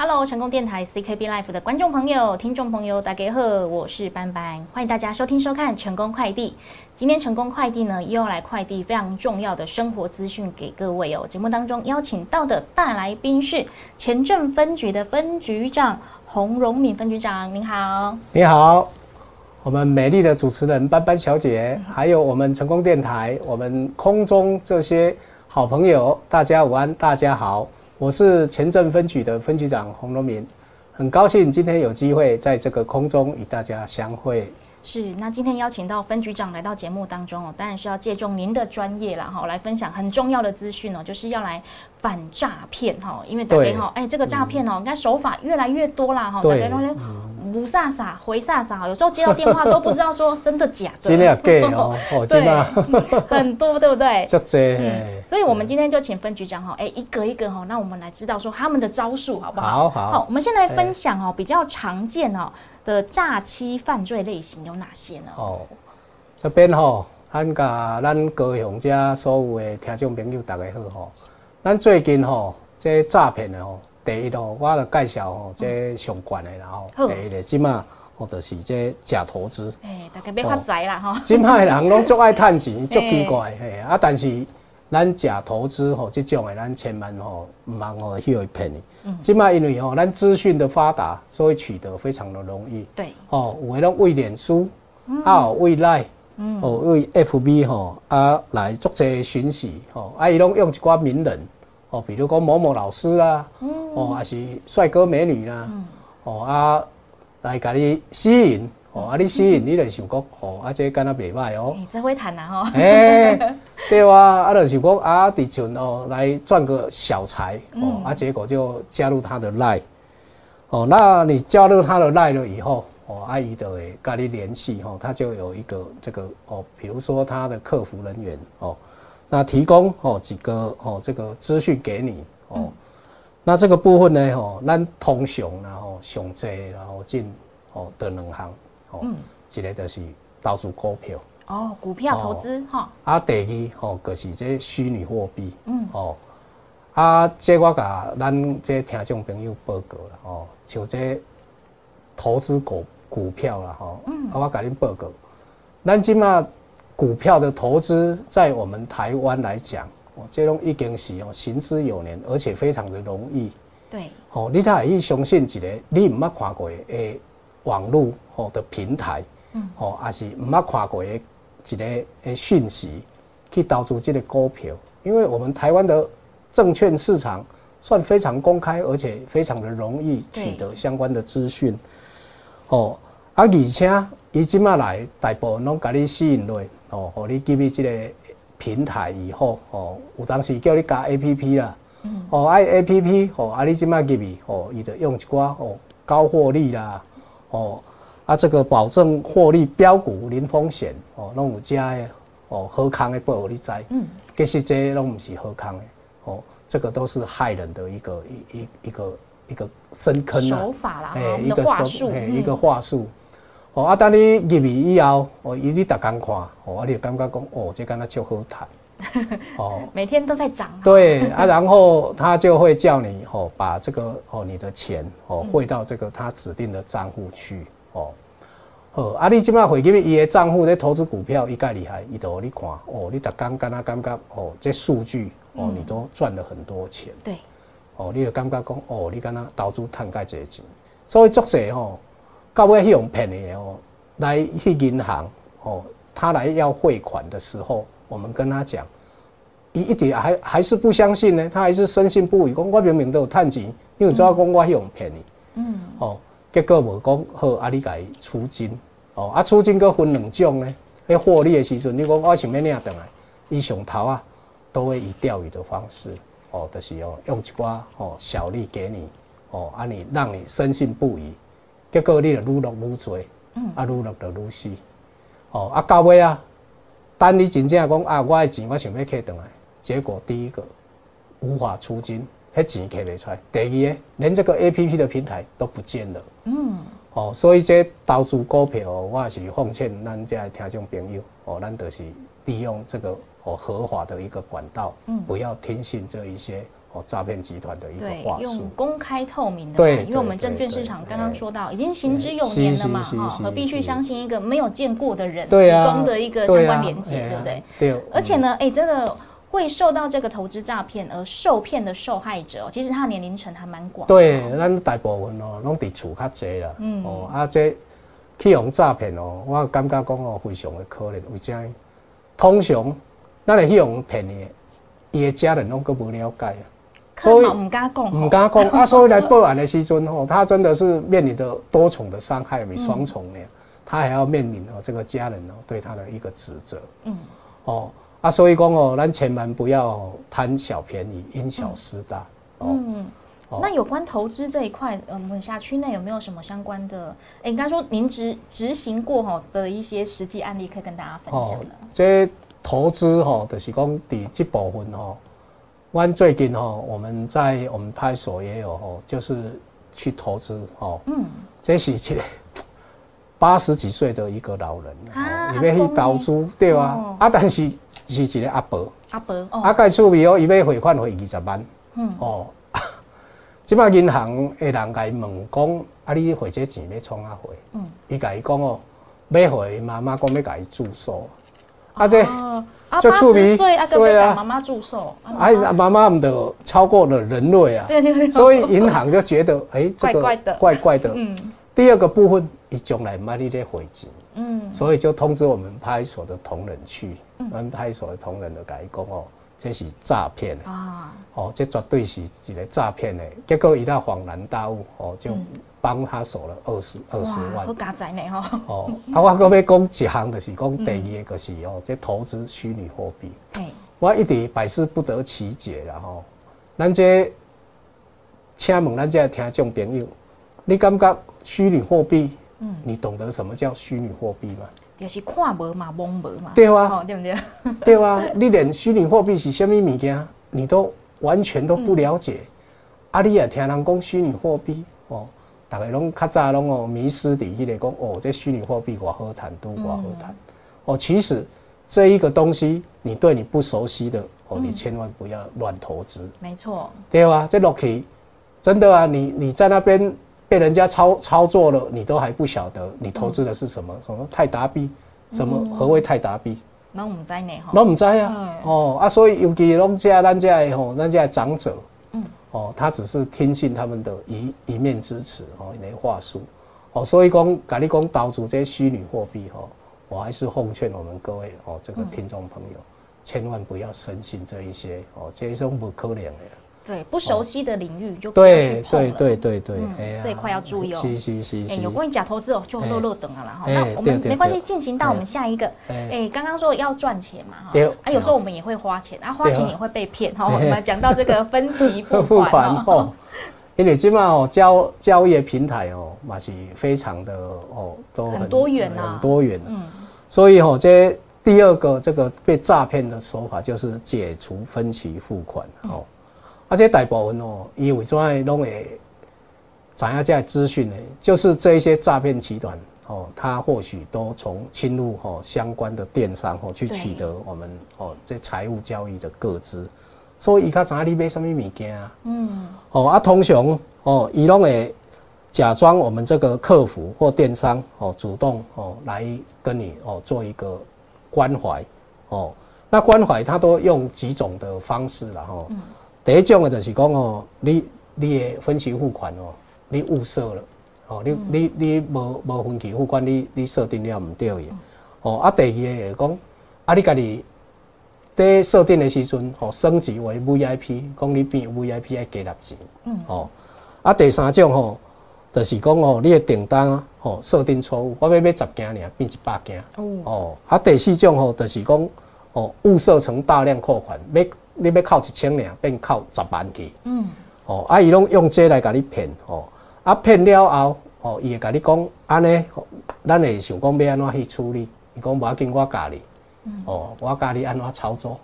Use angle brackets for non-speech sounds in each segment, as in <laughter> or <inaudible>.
Hello，成功电台 CKB Life 的观众朋友、听众朋友，大家好，我是班班，欢迎大家收听收看成功快递。今天成功快递呢，又要来快递非常重要的生活资讯给各位哦。节目当中邀请到的大来宾是前镇分局的分局长洪荣敏分局长，您好。你好，我们美丽的主持人班班小姐，还有我们成功电台，我们空中这些好朋友，大家午安，大家好。我是前镇分局的分局长洪荣民，很高兴今天有机会在这个空中与大家相会。是，那今天邀请到分局长来到节目当中哦，当然是要借重您的专业啦哈，来分享很重要的资讯哦，就是要来反诈骗哈，因为大家哈，哎，这个诈骗哦，应该手法越来越多啦哈，大家都不飒飒回飒飒，有时候接到电话都不知道说真的假的，真的假哦，<laughs> 对，<laughs> 很多对不对？<laughs> 就这，所以我们今天就请分局长哈，哎，一个一个哈，那我们来知道说他们的招数好不好？好好，好，我们先来分享哦，比较常见哦。的诈欺犯罪类型有哪些呢？哦，这边吼，咱甲咱高雄遮所有的听众朋友大家好吼。咱最近吼，这诈骗的吼，第一咯，我来介绍吼，这相关的啦吼。第一个，即马或者是这假投资。哎，大家别发财啦吼。今卖人拢足爱趁钱，足奇怪 <laughs> 嘿啊！但是咱假投资吼，这种的咱千万吼唔茫吼去骗你。即卖因为吼，咱资讯的发达，所以取得非常的容易。对，哦，有诶拢为脸书，啊，为赖，哦，为 FB 吼，啊，来做这讯息，吼，啊，伊拢用一寡名人，哦，比如讲某某老师啦，哦，还是帅哥美女啦，哦，啊，来甲你吸引。哦，啊，你吸引你就想讲，哦，啊，这敢若袂歹哦。你真会谈啊吼。<laughs> 哎，对啊，啊，就想讲啊，伫阵哦来赚个小财，哦，啊，结果就加入他的 line，哦，那你加入他的 line 了以后，哦，阿姨的会跟你联系，哦，他就有一个这个哦，比如说他的客服人员，哦，那提供哦几个哦这个资讯给你，哦，那这个部分呢，哦，咱通常然后上济然后进哦的两行。嗯，一个就是投资股票。哦，股票投资哈。啊，第二哦就是这虚拟货币，嗯。哦，啊，这我甲咱这听众朋友报告了哦，像这投资股股票了哈，嗯，啊，我甲恁报告，咱即马股票的投资在我们台湾来讲，哦，这种已经是哦行之有年，而且非常的容易。对，哦，你太去相信一个你唔捌看过诶。网络吼的平台，嗯，吼还是唔捌看过的一个诶讯息，去投资这个股票，因为我们台湾的证券市场算非常公开，而且非常的容易取得相关的资讯，哦，啊而且伊即马来大部分拢甲你吸引落，哦，互你入去即个平台以后，哦，有当时叫你加 A P P 啦，嗯，哦爱 A P P，哦啊你即马入去，哦伊就用一寡哦高获利啦。哦，啊，这个保证获利标股零风险哦，拢有加的哦，好康的报你知，嗯，其实这拢毋是好康的哦，这个都是害人的一个一一一个一个深坑啊，手法啦，哎，一个话术，哎，一个话术。哦，啊，等你入去以后，哦，伊你逐工看，哦，啊，你就感觉讲，哦，这敢若就好谈。<laughs> 哦，每天都在涨。对啊，然后他就会叫你哦，把这个哦你的钱哦汇到这个他指定的账户去哦。哦，啊，你即摆汇入伊的账户咧投资股票，伊介厉害，伊都你看哦，你逐刚跟他感觉哦，这数据哦，你都赚了很多钱。对。哦，你就感觉讲哦，你跟他投资赚介济钱，所以作者吼，到尾去用骗的哦，来去银行哦，他来要汇款的时候。我们跟他讲，一一点还还是不相信呢，他还是深信不疑，讲我明明都有探钱，因为主要讲我去用骗你，嗯，哦，结果无讲好，啊，你改出金，哦，啊，出金个分两种呢，迄获利的时阵，你讲我想要领等来，伊上头啊，都会以钓鱼的方式，哦，就是哦，用一寡哦小利给你，哦，啊，你让你深信不疑，结果你就愈落愈多，嗯，啊，愈落就愈死，哦，啊，到尾啊。当你真正讲啊，我的钱我想要摕回来，结果第一个无法出金，迄钱摕袂出来；第二个连这个 A P P 的平台都不见了。嗯，哦，所以这投资股票，我也是奉劝咱这听众朋友，哦，咱就是利用这个哦合法的一个管道，嗯，不要听信这一些诈骗集团的一个，话术用。公开透明的，对因为我们对证券市场对刚刚说到，已经行之有年了嘛，哈，何必去相信一个没有见过的人提供的一个相关连接，对不对？？对。嗯，而且呢，哎，真的会受到这个投资诈骗而受骗的受害者哦，其实他的年龄层还蛮广。对，咱大部分哦，拢伫厝较济啦。嗯哦，啊，这去用诈骗哦，我感觉讲哦，非常的可怜。为怎样？通常咱会去用骗伊的，伊的家人拢个无了解啊。所以唔敢讲哦，唔敢讲啊，所以来报案的时阵吼，他真的是面临着多重的伤害，比双重呢，他还要面临哦这个家人哦对他的一个指责，嗯，哦啊，所以讲哦，咱千万不要贪小便宜，因小失大，哦，嗯。哦那有关投资这一块，呃我们辖区内有没有什么相关的？哎，应该说您执执行过哈的一些实际案例，可以跟大家分享的。这投资吼，就是讲伫这部分吼，阮最近哦，我们在我们派出所也有哦，就是去投资哦，嗯，这是一个 <laughs> 八十几岁的一个老人，啊哦，伊要去投资，对哦。啊，啊，但是是一个阿伯，阿伯啊，哦，该趣味哦，伊要汇款汇二十万，嗯。哦，<laughs> 即摆银行的人甲伊问讲，啊，你汇这钱要创啊汇？嗯，伊甲伊讲哦，要汇妈妈讲要甲伊住宿，啊，这。哦啊，八十岁啊，跟对啊。被赶妈妈祝寿，啊哎，妈妈。们的超过了人类啊，对对对，所以银行就觉得，哎，这个怪怪的。怪怪的。嗯。第二个部分，一将来买你的回钱，嗯，所以就通知我们派出所的同仁去，我们派出所的同仁就甲伊讲哦，这是诈骗的，啊，哦，这绝对是一个诈骗的。结果伊那恍然大悟，哦，就帮他守了二十二十哇，万好。加载呢吼，哦，啊，我搁要讲一项，就是讲第二个就是哦，这投资虚拟货币。哎，我一直百思不得其解啦吼。咱这，请问咱这的听众朋友，你感觉虚拟货币？嗯你懂得什么叫虚拟货币吗？就是看无嘛，蒙无嘛，对啊，哦，对不对？<laughs> 对啊，你连虚拟货币是什么物件，你都完全都不了解。啊，你也听人讲虚拟货币哦，大家拢较早拢哦迷失伫迄个讲哦，这虚拟货币我好谈，都我好谈。哦，其实这一个东西，你对你不熟悉的哦，你千万不要乱投资。没错，对啊，这 Loki 真的啊，你你在那边被人家操操作了，你都还不晓得你投资的是什么？什么泰达币？什么何谓泰达币？那我们在内哈，拢唔知啊嗯。哦啊，所以尤其拢这咱这的吼，咱这的长者，嗯哦，他只是听信他们的一一面之词哦，那话术。哦，所以讲，甲你讲投资这些虚拟货币哈，我还是奉劝我们各位哦，这个听众朋友，千万不要深信这一些哦，这种不可能的。对，不熟悉的领域就不要去对碰了。对对对对嗯，哎呀。这一块要注意哦。是是是哎，有关于假投资哦，就漏漏等了啦哈。哎那我们对对没关系，进行到我们下一个。哎。哎，刚刚说要赚钱嘛哈。对，啊，有时候我们也会花钱，啊，花钱也会被骗哈。哎。我们讲到这个分期付 <laughs> 付款款哦，哦，因为今嘛哦交交易的平台哦，嘛是非常的哦都很多元啊。很多元。嗯，所以哦，这第二个这个被诈骗的手法就是解除分期付款哦，而且大部分哦，因为怎样拢会知影这资讯呢？就是这一些诈骗集团哦，他或许都从侵入哦相关的电商哦去取得我们哦这财务交易的个资，所以伊较知影你买什么物件啊。嗯，哦啊，通常哦，伊拢会假装我们这个客服或电商哦，主动哦来跟你哦做一个关怀哦。那关怀他都用几种的方式啦吼。第一种的就是讲哦，你你的分期付款哦，你误设了哦，你你你无无分期付款，你你设定了唔对的哦。啊，第二个就是讲啊，你家己。在设定的时阵，哦升级为 VIP，讲你变 VIP 要加纳钱，嗯哦，啊第三种吼，就是讲哦，你的订单啊，吼设定错误，我要买十件尔，变一百件，哦，哦，啊第四种吼，就是讲哦误设成大量扣款，要你要扣一千尔，变扣十万去，嗯，哦，啊伊拢用这来甲你骗，哦，啊骗了后，哦伊会甲你讲安尼，哦咱会想讲要安怎去处理，伊讲无要紧，我教你。哦，我教你安怎操作，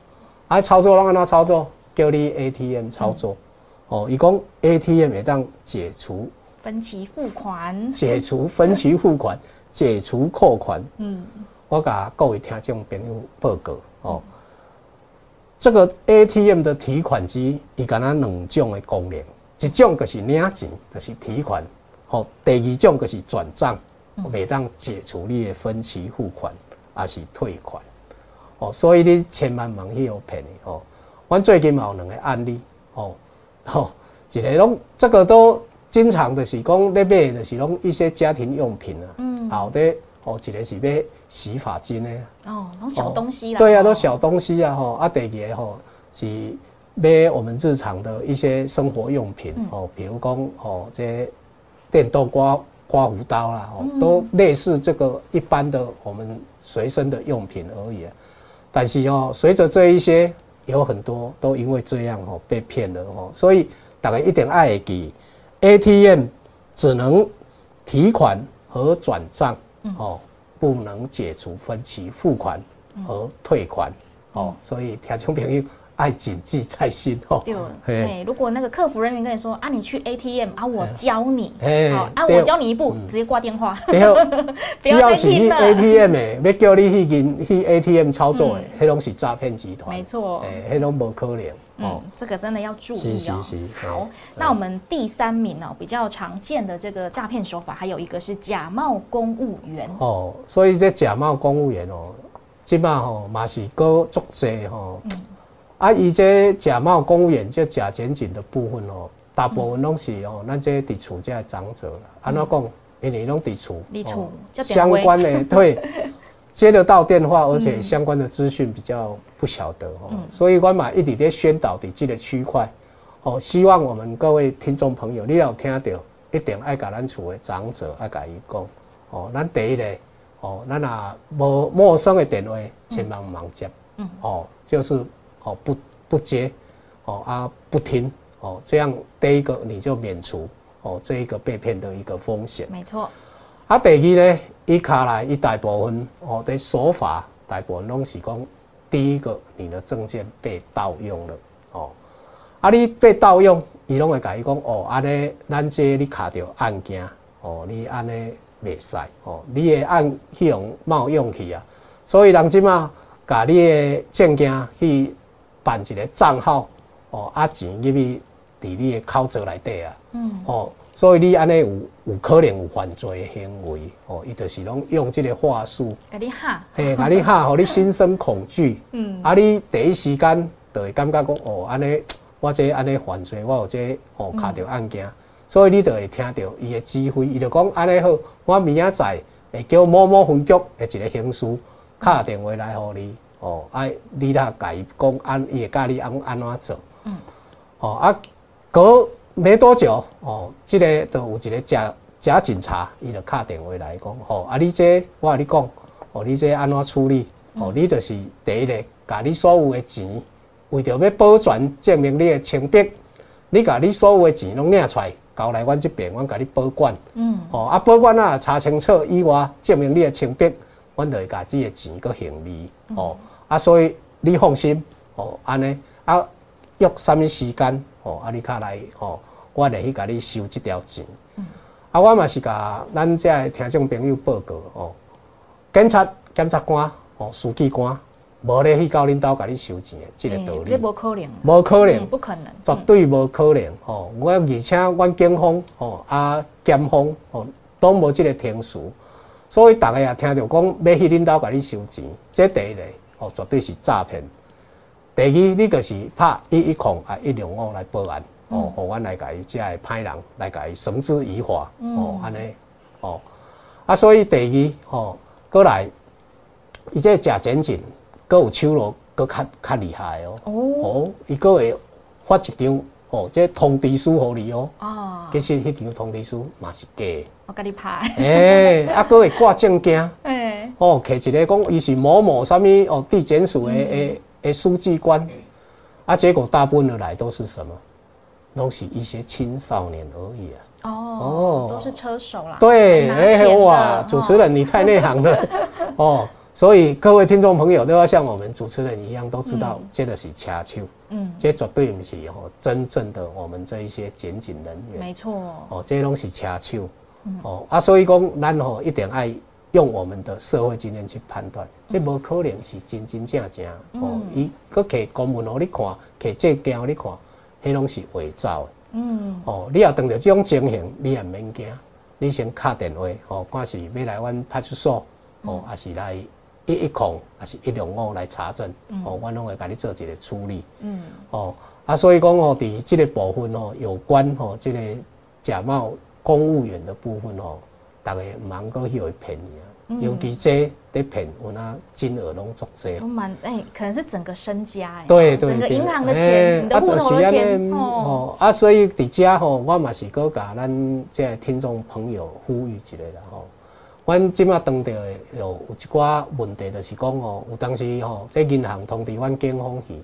啊，操作拢安怎操作？叫你 ATM 操作。哦，伊讲 ATM 会当解除分期付款，解除分期付款，解除扣款。嗯，我甲各位听众朋友报告哦，这个 ATM 的提款机，伊敢若两种的功能，一种就是领钱，就是提款，吼；第二种就是转账，每当解除你的分期付款，还是退款，哦，所以你千万茫去互骗的哦。阮最近嘛有两个案例，哦，吼，一个拢这个都经常的是讲咧买的是拢一些家庭用品啊，嗯，好的，哦，一个是买洗发精的。哦，都小东西啦。对啊，都小东西啊，吼啊，第二个吼是买我们日常的一些生活用品，哦，比如讲哦，这电动刮刮胡刀啦，哦，都类似这个一般的我们随身的用品而已。但是哦，随着这一些有很多都因为这样哦被骗了哦，所以大概一点爱给 ATM 只能提款和转账哦。不能解除分期付款和退款，哦，所以听众朋友爱谨记在心哦。对，如果那个客服人员跟你说啊，你去 ATM 啊，我教你，好啊，我教你一步，直接挂电话。<laughs> 不要再听了。ATM 的，要叫你去跟去 ATM 操作的，那拢是诈骗集团。没错，哎，那拢无可能。嗯，这个真的要注意哦。好，那我们第三名呢，比较常见的这个诈骗手法，还有一个是假冒公务员。哦，所以这假冒公务员哦，即码吼嘛是个作者吼。嗯。啊，伊这假冒公务员这假检警的部分哦，大部分拢是哦，咱这伫厝这长者啦。安怎讲？因为拢伫厝。伫厝。相关的对。<laughs> 接得到电话，而且相关的资讯比较不晓得哦，所以我嘛一直在宣导伫这个区块，哦，希望我们各位听众朋友，你要听到，一定爱甲咱厝的长者爱甲伊讲，哦，咱第一个，哦，咱啊无陌生的电话千万忙接，嗯，哦，就是哦不不接，哦啊不听，哦，这样第一个你就免除哦这一个被骗的一个风险，没错。啊，第二呢，伊卡来一大部分哦的手法，大部分拢是讲，第一个你的证件被盗用了哦，啊，你被盗用，伊拢会甲伊讲哦，安尼咱这你卡着案件哦，你安尼袂使哦，你会按迄种冒用去啊，所以人即马甲你的证件去办一个账号哦，啊钱入去伫你的口罩内底啊，嗯，哦。所以你安尼有有可能有犯罪行为哦，伊就是拢用即个话术，给你吓，嘿，给你吓，<laughs> 互你心生恐惧。嗯，啊，你第一时间就会感觉讲哦，安尼我这安尼犯罪，我有这哦卡着案件，所以你就会听到伊的指挥，伊就讲安尼好，我明仔载会叫某某分局的一个刑事敲电话来互你哦，啊，你来甲伊讲安，伊会教你安安怎做。嗯，哦啊，哥。没多久哦，这个都有一个假假警察，伊就敲电话来讲，吼啊，你这我甲你讲，哦，你这安怎处理？哦，你就是第一个，甲你所有的钱，为着要保全证明你的清白，你甲你所有的钱拢领出来，交来阮即边，阮甲你保管。嗯。哦，啊，保管啊，查清楚以外，证明你的清白，阮就会甲即个钱个行李。哦。啊，所以你放心。哦，安尼啊，约什么时间？哦，啊，你卡来，哦，我来去甲你收即条钱。嗯，啊，我嘛是甲咱这听众朋友报告，哦，警察检察官，哦，书记官，无咧去到恁兜甲你收钱的，即个道理。这无可能。无可能。不可能。绝对无可能。哦，我而且阮警方，哦，啊，检方，哦，都无即个天数，所以大家也听着讲要去恁兜甲你收钱，这第一个，哦，绝对是诈骗。第二，你就是拍一一控啊一零五来报案，哦，互阮来伊遮个歹人来伊绳之以法，哦，安尼，哦，啊，所以第二，哦，过来，伊这假检警，搁有手路，搁较较厉害哦，哦，伊搁会发一张，哦，这通知书互你哦，哦，其实迄张通知书嘛是假，我甲你拍，诶，啊，搁会挂证件，<laughs> 诶，哦，摕一个讲伊是某某什物哦地检署的诶。诶，书记官，啊，结果大部分的来都是什么？都是一些青少年而已啊。哦，都是车手啦。对，哎哇，主持人你太内行了 <laughs> 哦。所以各位听众朋友都要像我们主持人一样，都知道这个是掐手，嗯，这绝对不是哦，真正的我们这一些检警人员。没错。哦，这些东西掐手，哦啊，所以讲咱吼一定爱用我们的社会经验去判断，这无可能是真真正正哦。伊搁摕公文互你看，摕证件互你看，迄拢是伪造的。嗯，哦，你要当着这种情形，你也免惊，你先敲电话，哦，看是要来阮派出所，哦，还是来一一控，还是一两五来查证，哦，阮拢会甲你做一个处理。嗯，哦，啊，所以讲哦，伫这个部分哦，有关哦，这个假冒公务员的部分哦。大家唔茫个去会骗你啊，尤其这得骗，我那金额拢足济。都蛮哎，可能是整个身家哎，对对整个银行的钱，你的户头的钱哦。啊，所以伫遮吼，我嘛是搁甲咱这听众朋友呼吁一下啦吼。阮即马当着有有一寡问题，就是讲哦，有当时吼，这银行通知阮警方去。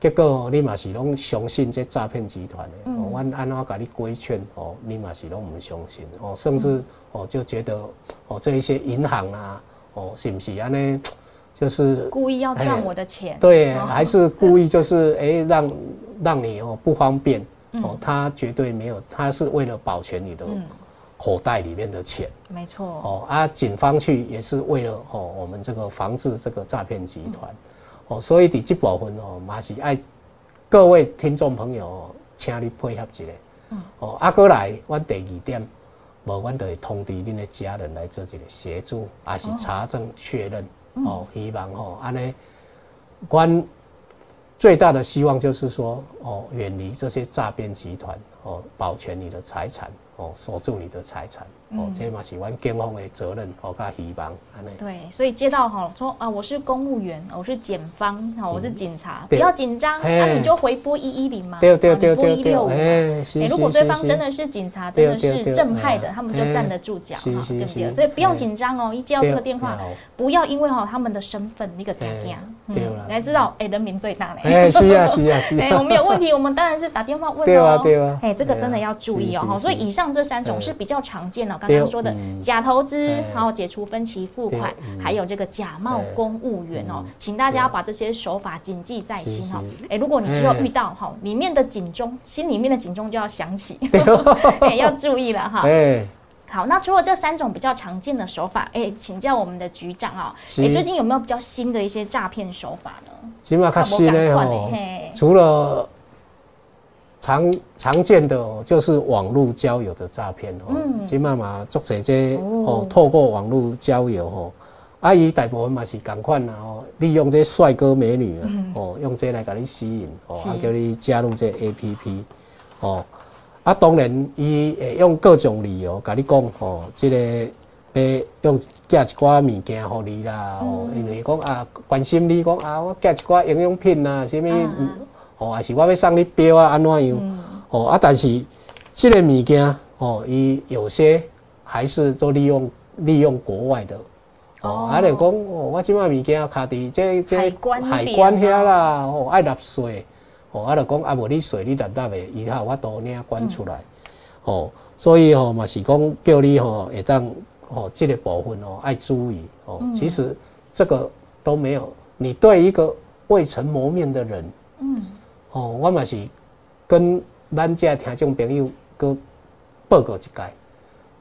结果你嘛是拢相信这诈骗集团的，哦，阮安怎甲你规劝哦，你嘛是拢唔相信哦，甚至哦就觉得哦这一些银行啊，哦是不是安尼，就是故意要赚我的钱？对，还是故意就是 <laughs> 哎让让你哦不方便哦，他绝对没有，他是为了保全你的口袋里面的钱。没错。哦啊，警方去也是为了哦我们这个防治这个诈骗集团。哦，所以伫这部分哦，嘛是爱各位听众朋友，请你配合一下。嗯。哦，啊，过来，阮第二点，无阮就会通知恁的家人来做一个协助，也是查证确认。哦。希望哦，安尼，阮最大的希望就是说，哦，远离这些诈骗集团，哦，保全你的财产，哦，守住你的财产。哦，这嘛是阮警方的责任，哦，甲希望安尼。对，所以接到哈说啊，我是公务员，我是检方，哈，我是警察，不要紧张，那你就回拨一一零嘛，对对对对对，哎，如果对方真的是警察，真的是正派的，他们就站得住脚，哈，对不对？所以不用紧张哦，一接到这个电话，不要因为哈他们的身份那个尴尬，对你还知道哎，人民最大嘞，哎，是啊是啊是啊，哎，<laughs> 我们有问题，我们当然是打电话问哦，对啊对啊，哎，这个真的要注意哦，哈，所以以上这三种是比较常见的。刚刚说的假投资，然后解除分期付款，还有这个假冒公务员哦，请大家把这些手法谨记在心哈。哎，如果你之后遇到哈，里面的警钟，心里面的警钟就要响起，<laughs> 哎，要注意了哈。好，那除了这三种比较常见的手法，哎，请教我们的局长啊，哎，最近有没有比较新的一些诈骗手法呢？起码看新的哦，除了。常常见的哦，就是网络交友的诈骗哦。嗯。即妈妈做这些哦，透过网络交友哦，阿姨大部分嘛是共款啦哦，利用这帅哥美女啊哦，用这来给你吸引哦，啊叫你加入这 A P P 哦。啊，当然伊会用各种理由甲你讲哦，这个要用寄一寡物件互你啦哦，因为讲啊关心你讲啊，我寄一寡营养品啊，什么。哦，还是我要送你表啊，安怎样？哦啊，但是这个物件哦，伊有些还是做利用利用国外的。哦，啊，就讲哦，我即卖物件卡伫这这海关遐啦，哦，爱纳税，哦，啊，就讲啊，无你税你纳纳的，以后我都领关出来，哦，所以哦嘛是讲叫你吼会当哦，这个部分哦爱注意。哦，其实这个都没有，你对一个未曾谋面的人，嗯。哦，我嘛是跟咱遮听众朋友搁报告一届，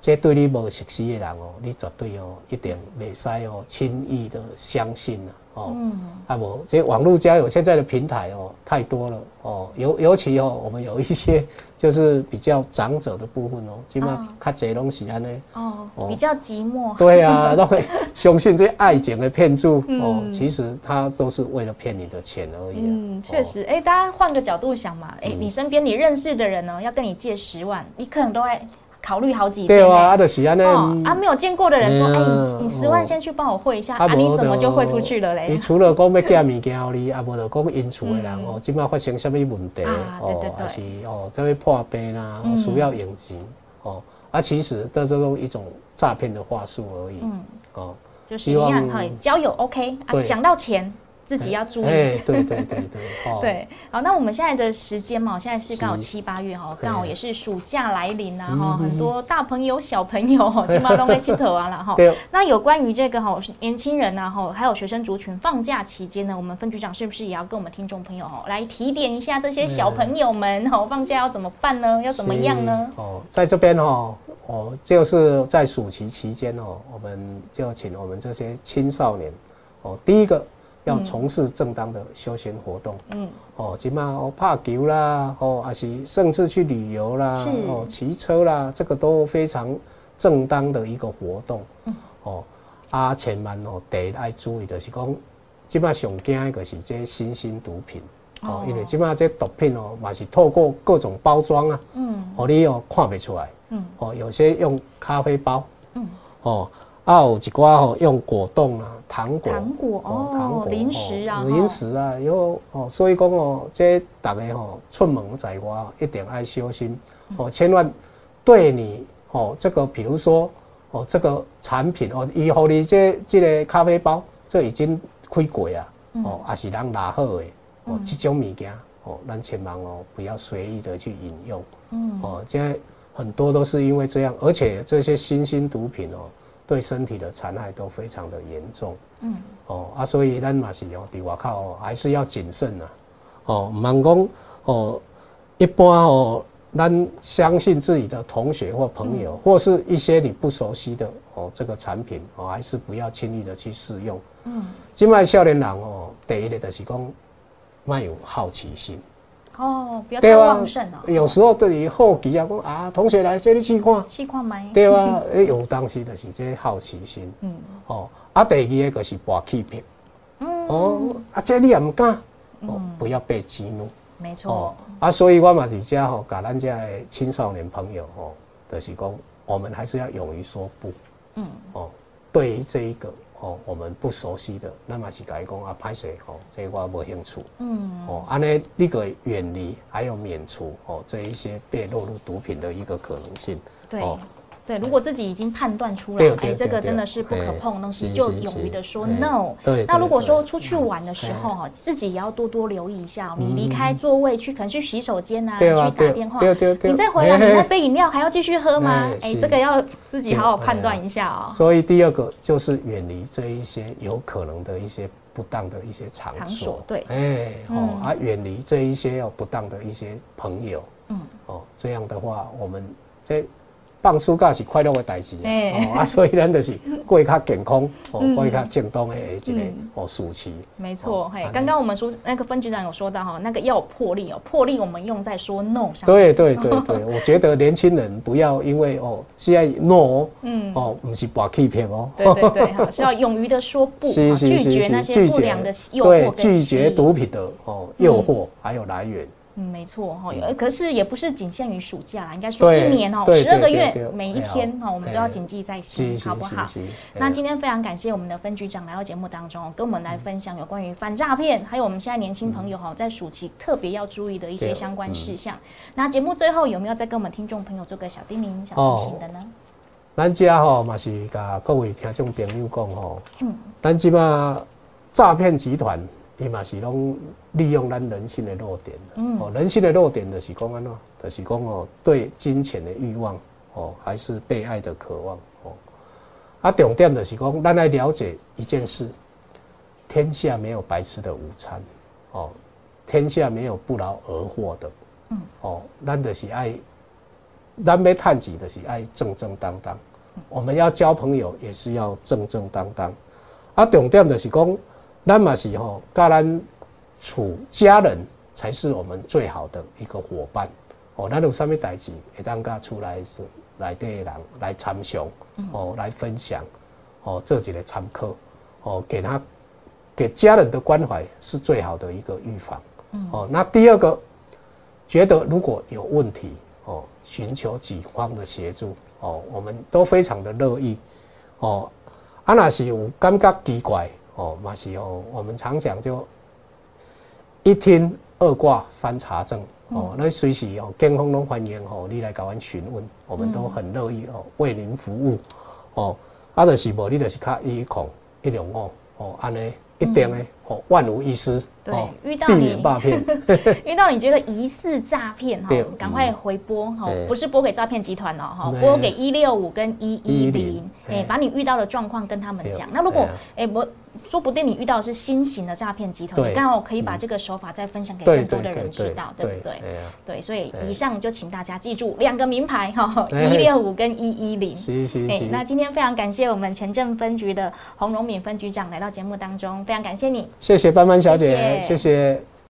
这对你无熟悉的人哦，你绝对哦一定袂使哦轻易的相信啊。哦，啊无，这网络交友现在的平台哦太多了哦，尤尤其哦，我们有一些就是比较长者的部分哦，起码较侪拢是安尼哦，比较寂寞。<laughs> 对啊，<laughs> 都会相信这爱情的骗术哦，其实他都是为了骗你的钱而已。嗯，确实，哎，大家换个角度想嘛，哎，你身边你认识的人呢，要跟你借十万，你可能都会。考虑好几遍。对啊，啊，就是安尼。啊，没有见过的人说，哎，你你十万先去帮我汇一下，啊，你怎么就汇出去了嘞？你除了讲要寄物件给你，<laughs> 啊，无就讲因厝的人哦，今麦发生什么问题哦，还是哦，这会破病啦，需要用钱哦，啊，其实都是用一种诈骗的话术而已。嗯，哦，就是一样，哈，交友 OK 啊，讲到钱。自己要注意。哎，对对对对，<laughs> 对，好，那我们现在的时间嘛，现在是刚好七八月哈，刚好也是暑假来临啊哈，很多大朋友小朋友哈，基本上都在去头啊了哈。那有关于这个哈，年轻人呐哈，还有学生族群放假期间呢，我们分局长是不是也要跟我们听众朋友哈来提点一下这些小朋友们哈，放假要怎么办呢？要怎么样呢？哦，在这边哈。哦，就是在暑期期间哦，我们就请我们这些青少年哦，第一个要从事正当的休闲活动，嗯，哦，起码哦，拍球啦，哦，还是甚至去旅游啦，哦，骑车啦，这个都非常正当的一个活动，嗯，哦，啊，千万哦，第一爱注意就是讲，起码上惊一个是这新型毒品。哦，因为即马这毒品哦，嘛是透过各种包装啊，嗯，哦，你哦看不出来，嗯，哦，有些用咖啡包，嗯，哦，啊有一寡吼用果冻啊，糖果，糖果哦，糖果，零食啊，零食啊，有哦，所以讲哦，这大家吼出门在外一定要小心，哦，千万对你哦，这个比如说哦，这个产品哦，以后你这这个咖啡包，这已经开过啊，哦，也是人拿好的。哦，这种物件哦，咱千万哦不要随意的去饮用。嗯，哦，现在很多都是因为这样，而且这些新兴毒品哦，对身体的残害都非常的严重。嗯，哦啊，所以咱嘛是哦，伫外口哦，还是要谨慎呐。哦，盲讲哦，一般哦，咱相信自己的同学或朋友，或是一些你不熟悉的哦，这个产品哦，还是不要轻易的去试用。嗯，今麦少年人哦，第一个就是讲。卖有好奇心哦，不要太旺盛哦。有时候对于好奇啊，讲啊，同学来这里去看，去看买。对啊，<laughs> 有当时就是这好奇心。嗯，哦，啊，第二个就是博欺骗。嗯，哦，啊，这你也唔敢，哦，不要被激怒。没错。哦，啊，所以我嘛伫遮吼，甲咱家青少年朋友吼，就是讲，我们还是要勇于说不。嗯，哦，对于这一个。哦，我们不熟悉的，那么是改讲啊，拍摄哦，这我无兴趣。嗯，哦，安尼你个远离还有免除哦，这一些被落入毒品的一个可能性。对。对，如果自己已经判断出来，哎，这个真的是不可碰的东西，就勇于的说 no。对。那如果说出去玩的时候哈，自己也要多多留意一下，你离开座位去，可能去洗手间啊，去打电话，你再回来，你那杯饮料还要继续喝吗？哎，这个要自己好好判断一下哦。所以第二个就是远离这一些有可能的一些不当的一些场所。对。哎，哦，啊，远离这一些要不当的一些朋友。嗯。哦，这样的话，我们这。放暑假是快乐的代志啊，所以咱就是过较健康哦，过较正当的一个哦暑期。没错，嘿，刚刚我们说那个分局长有说到哈，那个要有魄力哦，魄力我们用在说 no 上。对对对对，<laughs> 我觉得年轻人不要因为哦现在 no，嗯，哦不是把欺骗哦。对对对，哈，<laughs> 是要勇于的说不，拒绝那些不良的诱惑，拒绝毒品的哦诱惑还有来源。嗯，没错哈，可是也不是仅限于暑假啦，应该说一年哦，十二个月每一天哈，我们都要谨记在心，好不好？那今天非常感谢我们的分局长来到节目当中，跟我们来分享有关于反诈骗，还有我们现在年轻朋友哈，在暑期特别要注意的一些相关事项。那节目最后有没有再跟我们听众朋友做个小叮咛、小提醒的呢？咱家哈嘛是甲各位听众朋友讲吼，嗯，咱即嘛诈骗集团。伊嘛是拢利用咱人性的弱点，哦，人性的弱点就是讲安怎，就是讲哦，对金钱的欲望，哦，还是被爱的渴望，哦，啊，重点就是讲，咱来了解一件事，天下没有白吃的午餐，哦，天下没有不劳而获的，嗯，哦，咱就是爱，咱要探己的是爱正正当当，我们要交朋友也是要正正当当，啊，重点就是讲。那嘛是吼，甲咱处家人才是我们最好的一个伙伴。哦，咱有啥物代志，会当甲出来是来底人来参详，哦，来分享，哦，做一个参考，哦，给他给家人的关怀是最好的一个预防。哦，那第二个，觉得如果有问题，哦，寻求警方的协助，哦，我们都非常的乐意。哦，啊，那是有感觉奇怪。哦，马西哦，我们常讲就一听二挂三查证哦，那随时哦，健康拢欢迎哦，你来搞完询问，我们都很乐意哦，为您服务哦。啊，就是无你就是卡一孔一两五哦，安尼一定诶哦，万无一失。对，遇到你诈骗，<laughs> 遇到你觉得疑似诈骗哈，赶快回拨哈，不是拨给诈骗集团哦哈，拨给一六五跟一一零，哎，把你遇到的状况跟他们讲。那如果哎不。说不定你遇到的是新型的诈骗集团，刚好可以把这个手法再分享给对更多的人知道，对不对？对，所以以上就请大家记住两个名牌哈，<laughs> 哎一六五跟一一零。哎，是是是，那今天非常感谢我们前镇分局的洪荣敏分局长来到节目当中，非常感谢你。谢谢班班小姐，谢谢